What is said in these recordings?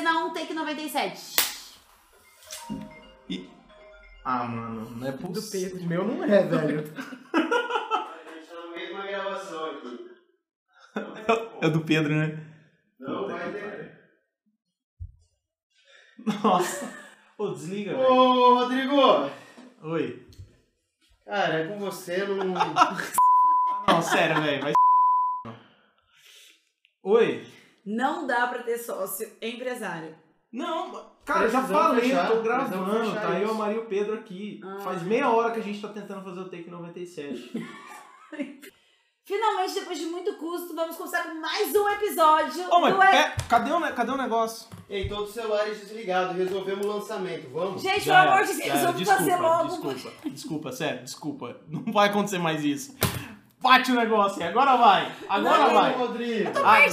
Cena 1, take 97. E... Ah, mano, não é Do Pedro. O meu não é, velho. A gente tá no meio de uma gravação aqui. É o do Pedro, né? Não vai ter. Nossa. Ô, desliga, velho. Ô, Rodrigo! Oi. Cara, é com você, não. Não, sério, velho. Vai Oi. Não dá pra ter sócio empresário. Não, cara, eu já falei, fechar, eu tô gravando, tá? Eu, isso. a Maria e o Pedro aqui. Ah. Faz meia hora que a gente tá tentando fazer o take 97. Finalmente, depois de muito custo, vamos começar com mais um episódio Ô, mas do é, cadê, o, cadê o negócio? Ei, todos os celulares desligados, resolvemos o lançamento, vamos? Gente, pelo amor de Deus, vamos desculpa, fazer logo. Desculpa, desculpa, sério, desculpa. Não vai acontecer mais isso. Bate o negócio aí, agora vai. Agora Não, vai. Rodrigo! Agora,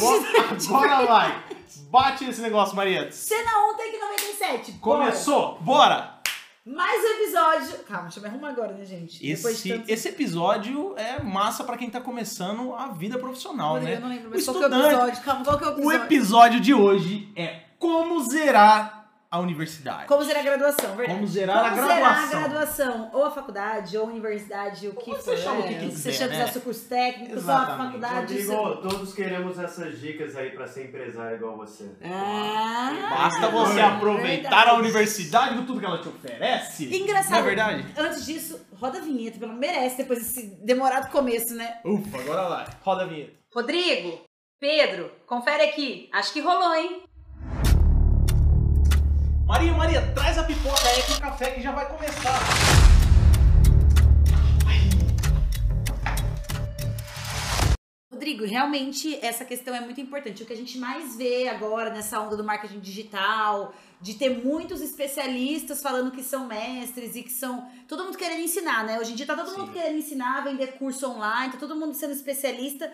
agora vai. Bate esse negócio, Maria. Cena 1, take 97. Bora. Começou, bora! Mais um episódio. Calma, deixa eu me arrumar agora, né, gente? Depois de Esse, tanto- esse episódio é massa pra quem tá começando a vida profissional, Rodrigo, né? eu não lembro O mais qual que é o episódio. Calma, qual que é o O episódio? episódio de hoje é como zerar a universidade. Como zerar a graduação, verdade? Como zerar a graduação. zerar a graduação. Ou a faculdade, ou a universidade, o que Como for. você chama o que é, quiser, você chama né? seu curso técnico, só a Exatamente. faculdade. seu- Rodrigo, todos queremos essas dicas aí pra ser empresário igual você. Ah, Basta você verdade. aproveitar a universidade com tudo que ela te oferece. Engraçado. Não é verdade? Antes disso, roda a vinheta, pelo merece depois desse demorado começo, né? Ufa, agora vai. Roda a vinheta. Rodrigo, Pedro, confere aqui. Acho que rolou, hein? Maria, Maria, traz a pipoca aí com o café que já vai começar. Rodrigo, realmente essa questão é muito importante. O que a gente mais vê agora nessa onda do marketing digital, de ter muitos especialistas falando que são mestres e que são. Todo mundo querendo ensinar, né? Hoje em dia tá todo mundo Sim. querendo ensinar, vender curso online, tá todo mundo sendo especialista.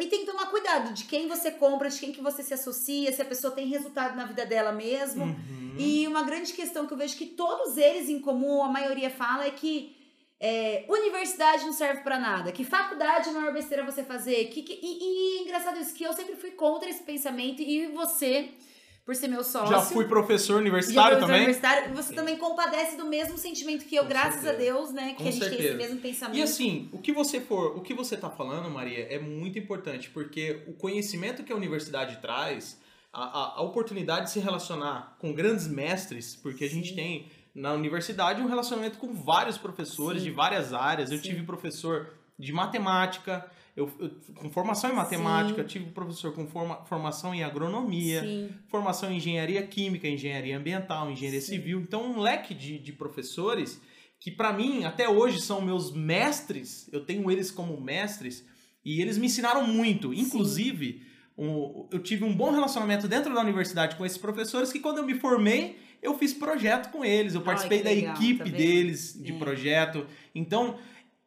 E tem que tomar cuidado de quem você compra, de quem que você se associa, se a pessoa tem resultado na vida dela mesmo. Uhum. E uma grande questão que eu vejo que todos eles em comum, a maioria fala, é que é, universidade não serve pra nada, que faculdade é a maior besteira você fazer. Que, que- e, e é engraçado isso, que eu sempre fui contra esse pensamento e você, por ser meu sócio. Já fui professor universitário também. universitário, você também compadece do mesmo sentimento que eu, Com graças certeza. a Deus, né? Que Com a gente tem certeza. esse mesmo pensamento. E assim, o que você for, o que você tá falando, Maria, é muito importante, porque o conhecimento que a universidade traz, a, a, a oportunidade de se relacionar com grandes mestres, porque a gente Sim. tem na universidade um relacionamento com vários professores Sim. de várias áreas. Eu Sim. tive professor de matemática, eu, eu- com formação em matemática, Sim. tive professor com forma, formação em agronomia, Sim, formação em engenharia química, engenharia ambiental, engenharia Sim. civil. Então, um leque de, de professores que, para mim, até hoje são meus mestres, eu tenho eles como mestres, e eles me ensinaram muito. Inclusive, um- eu tive um bom relacionamento dentro da universidade com esses professores que, quando eu me formei, eu fiz projeto com eles, eu Ai, participei que da legal, equipe tá deles de É. projeto. Então,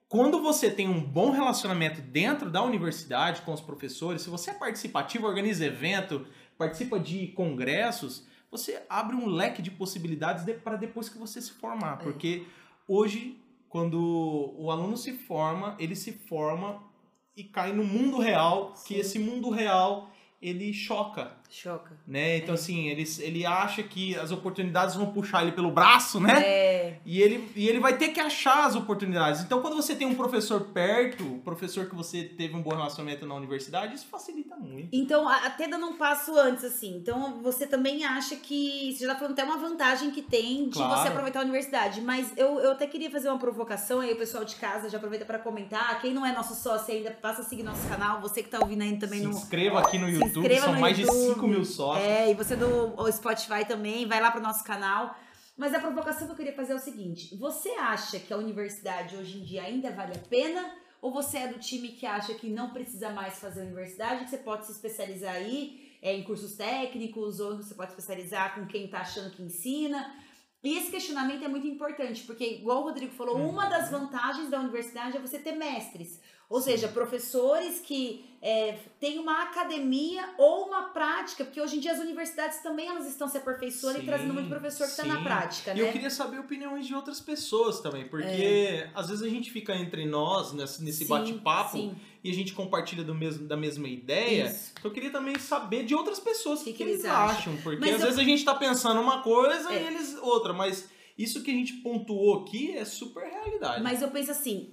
quando você tem um bom relacionamento dentro da universidade com os professores, se você é participativo, organiza evento, participa de congressos, você abre um leque de possibilidades para depois que você se formar. É. Porque hoje, quando o aluno se forma, ele se forma e cai no mundo real, que Sim. esse mundo real ele choca, choca. né? Então É. assim, ele, ele acha que as oportunidades vão puxar ele pelo braço, né? É, E ele, e ele vai ter que achar as oportunidades. Então, quando você tem um professor perto, um professor que você teve um bom relacionamento na universidade, isso facilita muito. Então, até dando um passo antes, assim. Então, você também acha que. Você já tá falando até uma vantagem que tem de Claro. você aproveitar a universidade. Mas eu, eu até queria fazer uma provocação aí, o pessoal de casa já aproveita pra comentar. Quem não é nosso sócio ainda, passa a seguir nosso canal. Você que tá ouvindo aí também Se no. inscreva aqui no Se YouTube, inscreva são no mais de YouTube. 5 mil sócios. É, e você do Spotify também, vai lá pro nosso canal. Mas a provocação que eu queria fazer é o seguinte: você acha que a universidade hoje em dia ainda vale a pena? Ou você é do time que acha que não precisa mais fazer universidade, que você pode se especializar aí é, em cursos técnicos, ou você pode se especializar com quem tá achando que ensina? E esse questionamento é muito importante, porque, igual o Rodrigo falou, Uhum. uma das vantagens da universidade é você ter mestres. Ou seja, professores que é, têm uma academia ou uma prática, porque hoje em dia as universidades também elas estão se aperfeiçoando e Sim, trazendo muito professor que está na sim. prática, E né? eu queria saber opiniões de outras pessoas também, porque às vezes a gente fica entre nós nesse, nesse Sim, bate-papo sim. E a gente compartilha do mesmo, da mesma ideia. Isso. Então eu queria também saber de outras pessoas o que, Que que eles acham. acham. Porque Mas às eu- vezes a gente tá pensando uma coisa É. e eles outra, mas isso que a gente pontuou aqui é super realidade. Mas eu penso assim,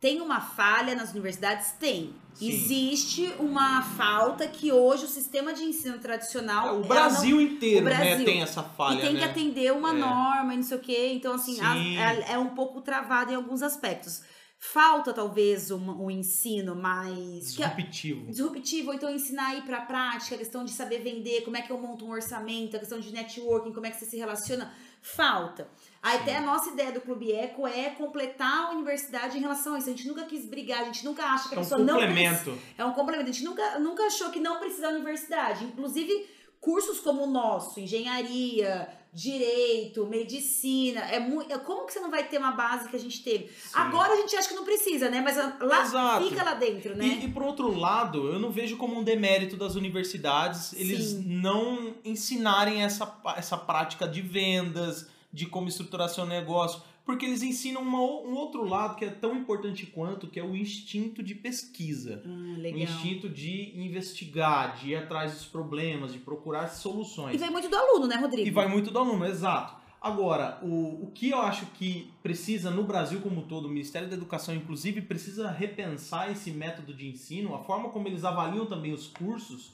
tem uma falha nas universidades? Tem. Sim. Existe uma falta que hoje o sistema de ensino tradicional... É, o Brasil inteiro o Brasil. Né, tem essa não, falha, e tem né? que atender uma É. norma e não sei o quê. Então, assim, as- Sim. é, é um pouco travado em alguns aspectos. Falta, talvez, um, um ensino mais... que- Disruptivo. disruptivo, ou então ensinar a ir pra prática, a questão de saber vender, como é que eu monto um orçamento, a questão de networking, como é que você se relaciona, falta. Aí. Até a nossa ideia do Clube Eco é completar a universidade em relação a isso. A gente nunca quis brigar, a gente nunca acha que É a um pessoa não precisa. complemento. É um complemento. A gente nunca, nunca achou que não precisa da universidade. Inclusive, cursos como o nosso, engenharia, direito, medicina, é muito. Como que você não vai ter uma base que a gente teve? Sim. Agora a gente acha que não precisa, né? Mas lá Exato. fica lá dentro, né? E, e por outro lado, eu não vejo como um demérito das universidades eles Sim. não ensinarem essa, essa prática de vendas, de como estruturar seu negócio, porque eles ensinam uma o- um outro lado que é tão importante quanto, que é o instinto de pesquisa. Ah, O legal. instinto de investigar, de ir atrás dos problemas, de procurar E soluções. vai muito do aluno, né, Rodrigo? E vai muito do aluno, exato. Agora, o, o que eu acho que precisa no Brasil como todo, o Ministério da Educação, inclusive, precisa repensar esse método de ensino, a forma como eles avaliam também os cursos,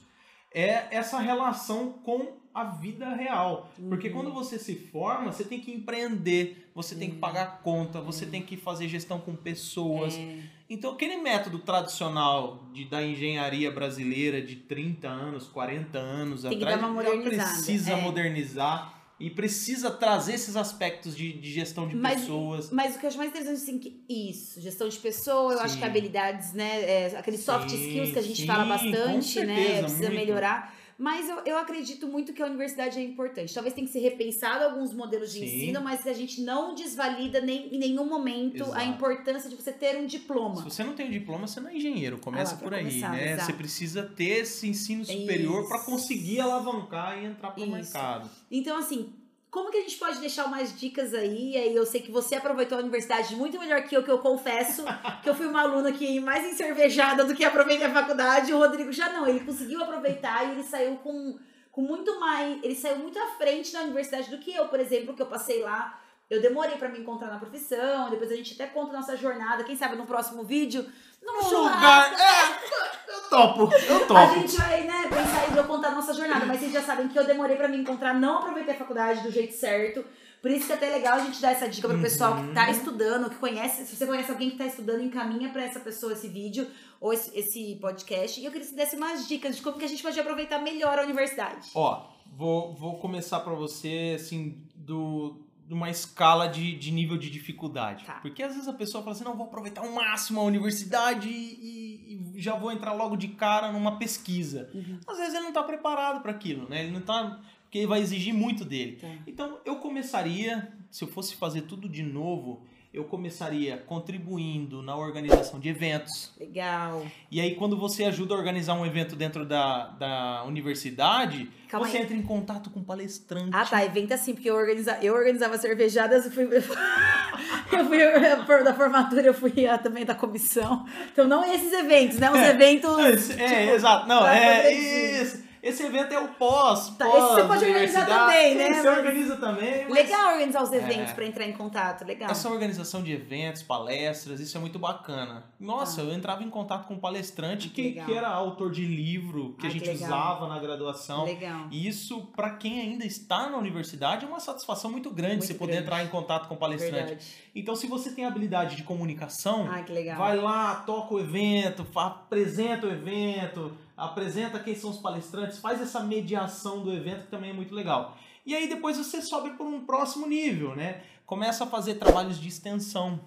é essa relação com a vida real. Porque Uhum. quando você se forma, você tem que empreender, você tem que Uhum. pagar conta, você tem que fazer gestão com pessoas. É. Então, aquele método tradicional de, da engenharia brasileira de 30 anos, 40 anos Tem atrás, já precisa é. modernizar e precisa trazer esses aspectos de, de gestão de Mas- pessoas. Mas o que eu acho mais interessante, assim, que isso, gestão de pessoa, eu acho que habilidades, né, é, aqueles soft Sim, skills que a gente sim, fala bastante, né, certeza, precisa muito. melhorar. Mas eu, eu acredito muito que a universidade é importante. Talvez tenha que ser repensado alguns modelos de Sim. ensino, mas a gente não desvalida nem, em nenhum momento a Exato. importância de você ter um diploma. Se você não tem o diploma, você não é engenheiro. Começa Ah, por aí, começar, né? exato. Você precisa ter esse ensino superior para conseguir alavancar e entrar para o mercado. Então, assim, como que a gente pode deixar umas dicas aí? Aí eu sei que você aproveitou a universidade muito melhor que eu, que eu confesso que eu fui uma aluna que mais encervejada do que aproveitei a faculdade. O Rodrigo já não, ele conseguiu aproveitar e ele saiu com, com muito mais. Ele saiu muito à frente da universidade do que eu, por exemplo, que eu passei lá. Eu demorei pra me encontrar na profissão, depois a gente até conta nossa jornada, quem sabe no próximo vídeo. Num churrasco, lugar. É, eu topo, eu a topo. gente vai, né, pensar em eu contar a nossa jornada, mas vocês já sabem que eu demorei pra me encontrar, não aproveitei a faculdade do jeito certo. Por isso que é até legal a gente dar essa dica pro pessoal que Uhum. tá estudando, que conhece, se você conhece alguém que tá estudando, encaminha pra essa pessoa esse vídeo ou esse, esse podcast. E eu queria que você desse umas dicas de como que a gente pode aproveitar melhor a universidade. Ó, vou, vou começar pra você, assim, do, uma escala de, de nível de dificuldade. Tá. Porque às vezes a pessoa fala assim, não, vou aproveitar ao máximo a universidade e, e já vou entrar logo de cara numa pesquisa. Uhum. Às vezes ele não tá preparado para aquilo, né? Ele não tá... Porque vai exigir muito dele. Tá. Então, eu começaria, se eu fosse fazer tudo de novo, eu começaria contribuindo na organização de eventos. Legal. E aí, quando você ajuda a organizar um evento dentro da, da universidade, Calma você aí. entra em contato com palestrante. Ah, tá. Evento assim, porque eu, organiza... eu organizava cervejadas, eu fui. eu fui eu- da formatura, eu fui também da comissão. Então, não esses eventos, né? Os É. eventos. Esse- é, tipo, exato. Não, é isso. Esse evento é o pós. Tá, pós esse você pode organizar também, né? Você Mas- organiza também. mas- Legal organizar os eventos É. pra entrar em contato, legal. Essa organização de eventos, palestras, isso é muito bacana. Nossa, eu entrava em contato com um palestrante que que, que era autor de livro que Ah, a gente que usava na graduação. Legal. E isso, para quem ainda está na universidade, é uma satisfação muito grande Muito você poder grande. entrar em contato com o palestrante. Verdade. Então, se você tem habilidade de comunicação, legal. vai lá, toca o evento, apresenta o evento, apresenta quem são os palestrantes, faz essa mediação do evento que também é muito legal. E aí depois você sobe para um próximo nível, né? Começa a fazer trabalhos de extensão.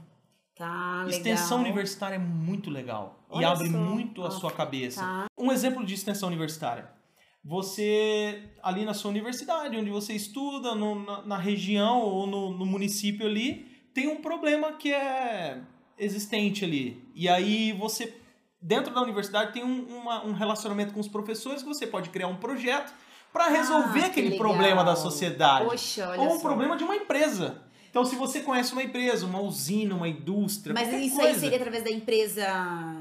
Tá, legal. Extensão universitária é muito legal e Olha abre só. muito a sua cabeça. Tá. Um exemplo de extensão universitária. Você, ali na sua universidade, onde você estuda, no- na, na região ou no, no município ali, tem um problema que é existente ali. E aí você, dentro da universidade, tem um, uma- um relacionamento com os professores que você pode criar um projeto para resolver Ah, que aquele legal. problema da sociedade. Poxa, olha ou um só. problema de uma empresa. Então, se você conhece uma empresa, uma usina, uma indústria, Mas isso coisa. aí seria através da empresa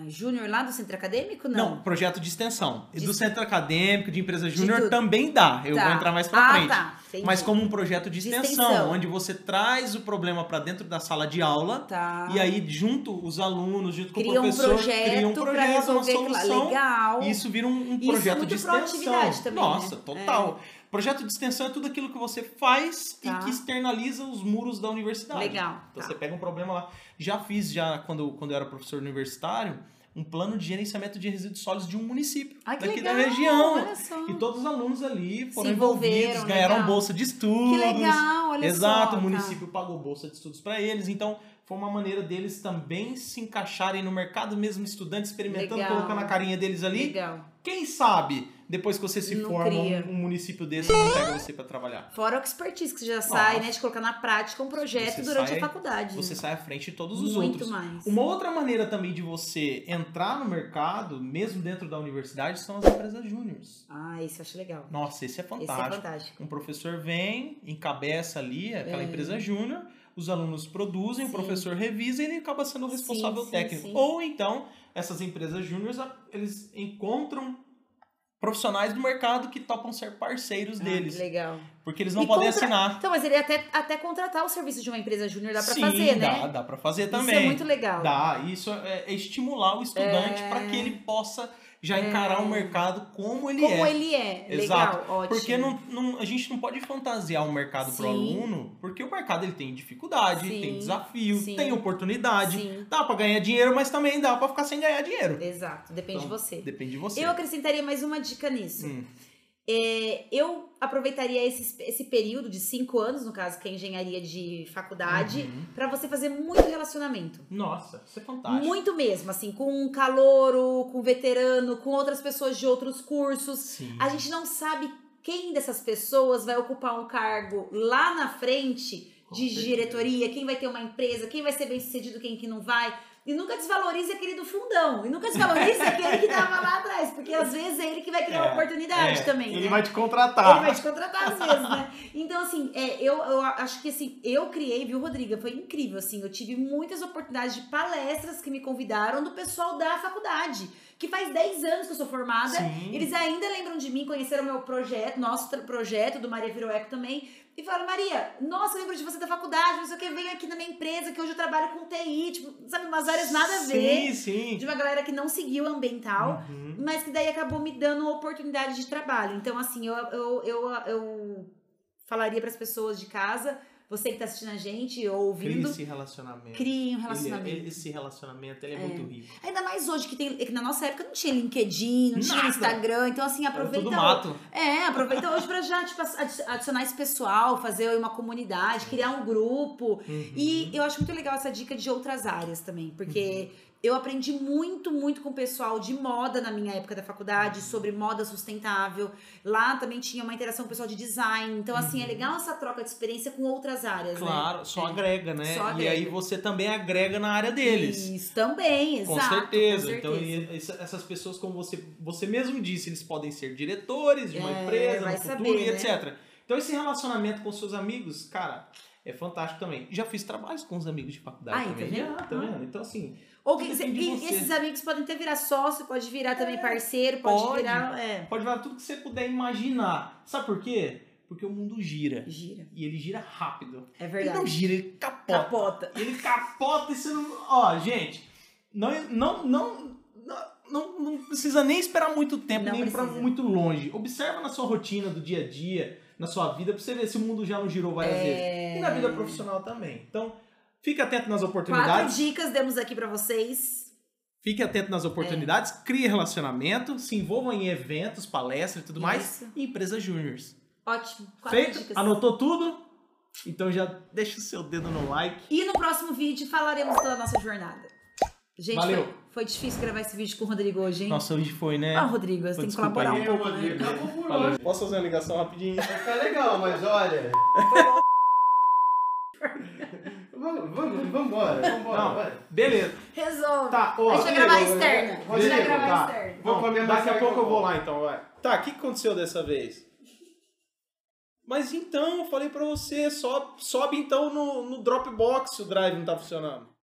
Júnior lá do centro acadêmico? Não, Não. projeto de extensão. E De- do centro acadêmico, de empresa júnior, também dá. Eu Tá. vou entrar mais pra ah, frente. Tá. Entendi. Mas como um projeto de De extensão, extensão. onde você traz o problema para dentro da sala de aula Tá. e aí junto os alunos, junto com cria o um professor, projeto, cria um projeto, uma solução. Legal. E isso vira um, um Isso é projeto muito de extensão. também, Nossa, né? total. Projeto de extensão é tudo aquilo que você faz Tá. e que externaliza os muros da universidade. Legal. Então tá. você pega um problema lá. Já fiz, já quando, quando eu era professor universitário, um plano de gerenciamento de resíduos sólidos de um município Ai, daqui legal, da região. Olha só. E todos os alunos ali foram Se envolvidos, ganharam legal. bolsa de estudos. Que legal, olha Exato, só. o tá. município pagou bolsa de estudos para eles, então foi uma maneira deles também se encaixarem no mercado, mesmo estudantes experimentando, Legal. colocando a carinha deles ali. Legal. Quem sabe, depois que você se Não forma, cria. um, município desse não pega você para trabalhar. Fora a expertise que você já sai, Nossa. né? De colocar na prática um projeto Você durante sai- a faculdade. Você sai à frente de todos os Muito outros. mais. Uma outra maneira também de você entrar no mercado, mesmo dentro da universidade, são as empresas júniores. Ah, isso eu acho legal. Nossa, esse é Esse é fantástico. fantástico. Um professor vem, encabeça ali aquela É. empresa júnior, os alunos produzem, Sim. o professor revisa e ele acaba sendo o responsável sim, técnico. sim. Ou então, essas empresas júniores, eles encontram profissionais do mercado que topam ser parceiros Ah, deles. que legal. Porque eles não E podem contra- assinar. Então, mas ele até, até contratar o serviço de uma empresa júnior dá Sim, fazer, dá, né? dá pra fazer também. Isso é muito legal. Dá, isso é, é estimular o estudante É. para que ele possa já encarar o mercado como ele Como é. ele é. Exato. Legal, ótimo. Porque não, não- a gente não pode fantasiar o mercado pro Sim. aluno, porque o mercado ele tem dificuldade, Sim, tem desafio, sim. tem oportunidade. Sim, Dá pra ganhar dinheiro, mas também dá pra ficar sem ganhar dinheiro. exato. Depende Então, de você. Depende de você. Eu acrescentaria mais uma dica nisso. Hum, É, eu aproveitaria esse, esse período de cinco anos, no caso, que é engenharia de faculdade, uhum. pra você fazer muito relacionamento. Nossa, isso é fantástico. Muito mesmo, assim, com um calouro, com veterano, com outras pessoas de outros cursos. Sim. A gente não sabe quem dessas pessoas vai ocupar um cargo lá na frente de diretoria, quem vai ter uma empresa, quem vai ser bem sucedido, quem que não vai. E nunca desvalorize aquele do fundão. E nunca desvalorize aquele que tava lá atrás. Porque às vezes é ele que vai criar É, oportunidade É, também. Ele né? vai te contratar. Ele vai te contratar às vezes, né? Então, assim, é, eu, eu acho que assim, eu criei, viu, Rodriga? Foi incrível, assim. Eu tive muitas oportunidades de palestras que me convidaram do pessoal da faculdade. Que faz 10 anos que eu sou formada. Sim. Eles ainda lembram de mim, conheceram meu projeto, nosso projeto do Maria Virou Eco também. E falaram, Maria, nossa, eu lembro de você da faculdade, não sei o que, vem aqui na minha empresa, que hoje eu trabalho com TI, tipo, sabe, umas áreas nada a ver. Sim, sim. De uma galera que não seguiu ambiental Uhum. mas que daí acabou me dando oportunidade de trabalho. Então, assim, eu, eu, eu, eu falaria para as pessoas de casa, você que tá assistindo a gente ou ouvindo, esse relacionamento. crie um Ele- relacionamento. ele- esse relacionamento ele é, É. muito rico. Ainda mais hoje que tem, que na nossa época não tinha LinkedIn, não tinha Nada. Instagram, então assim, aproveita. tudo mato. É, aproveita hoje pra já tipo, adi- adicionar esse pessoal, fazer uma comunidade, criar um grupo. Uhum. E eu acho muito legal essa dica de outras áreas também, porque eu aprendi muito, muito com o pessoal de moda na minha época da faculdade, sobre moda sustentável. Lá também tinha uma interação com o pessoal de design. Então, assim, é legal essa troca de experiência com outras áreas, né? Claro, só É. agrega, né? Só E agrega. aí você também agrega na área deles. Isso também, Com exato. certeza. com Então, certeza. e essa- essas pessoas, como você, você mesmo disse, eles podem ser diretores de uma É, empresa, no futuro saber, e né? etc. Então, esse relacionamento com seus amigos, cara, é fantástico também. Já fiz trabalhos com os amigos de faculdade Ai, tá também. vendo? Já, tá vendo? Então, assim, Ou que, esses amigos podem até virar sócio, pode virar também parceiro, pode, pode. virar. É, pode virar tudo que você puder imaginar. Sabe por quê? Porque o mundo gira. gira. E ele gira rápido. É Ele verdade. não gira, ele capota. Capota. Ele capota e você não. Ó, gente, não, não, não, não, não precisa nem esperar muito tempo, Não nem ir pra precisa. muito longe. Observa na sua rotina do dia a dia, na sua vida, pra você ver se o mundo já não girou várias É. vezes. E na vida profissional também. Então, fique atento nas Quatro oportunidades. dicas demos aqui pra vocês. Fique atento nas oportunidades, crie relacionamento, se envolvam em eventos, palestras e tudo mais. Isso. E empresas júniores. Ótimo. Quatro Feito? dicas. Anotou tudo? Então já deixa o seu dedo no like. E no próximo vídeo falaremos da nossa jornada. Gente, Valeu. Foi, foi difícil gravar esse vídeo com o Rodrigo hoje, hein? Nossa, hoje foi, né? Ah, Rodrigo, você tem que colaborar aí. um pouco, né? Valeu. hoje. Posso fazer uma ligação rapidinho? Vai ficar legal, mas olha. vamos, vamos, vamos embora, vamos embora, beleza. Resolve. Tá, ó. a gente vai Rodrigo, gravar eu- externa. A gente vai Rodrigo, gravar tá. externa. Vou Bom, comer daqui a pouco eu vou lá então, vai. Tá, o que que aconteceu dessa vez? Mas então, eu falei pra você, sobe, sobe então no, no Dropbox se o drive não tá funcionando.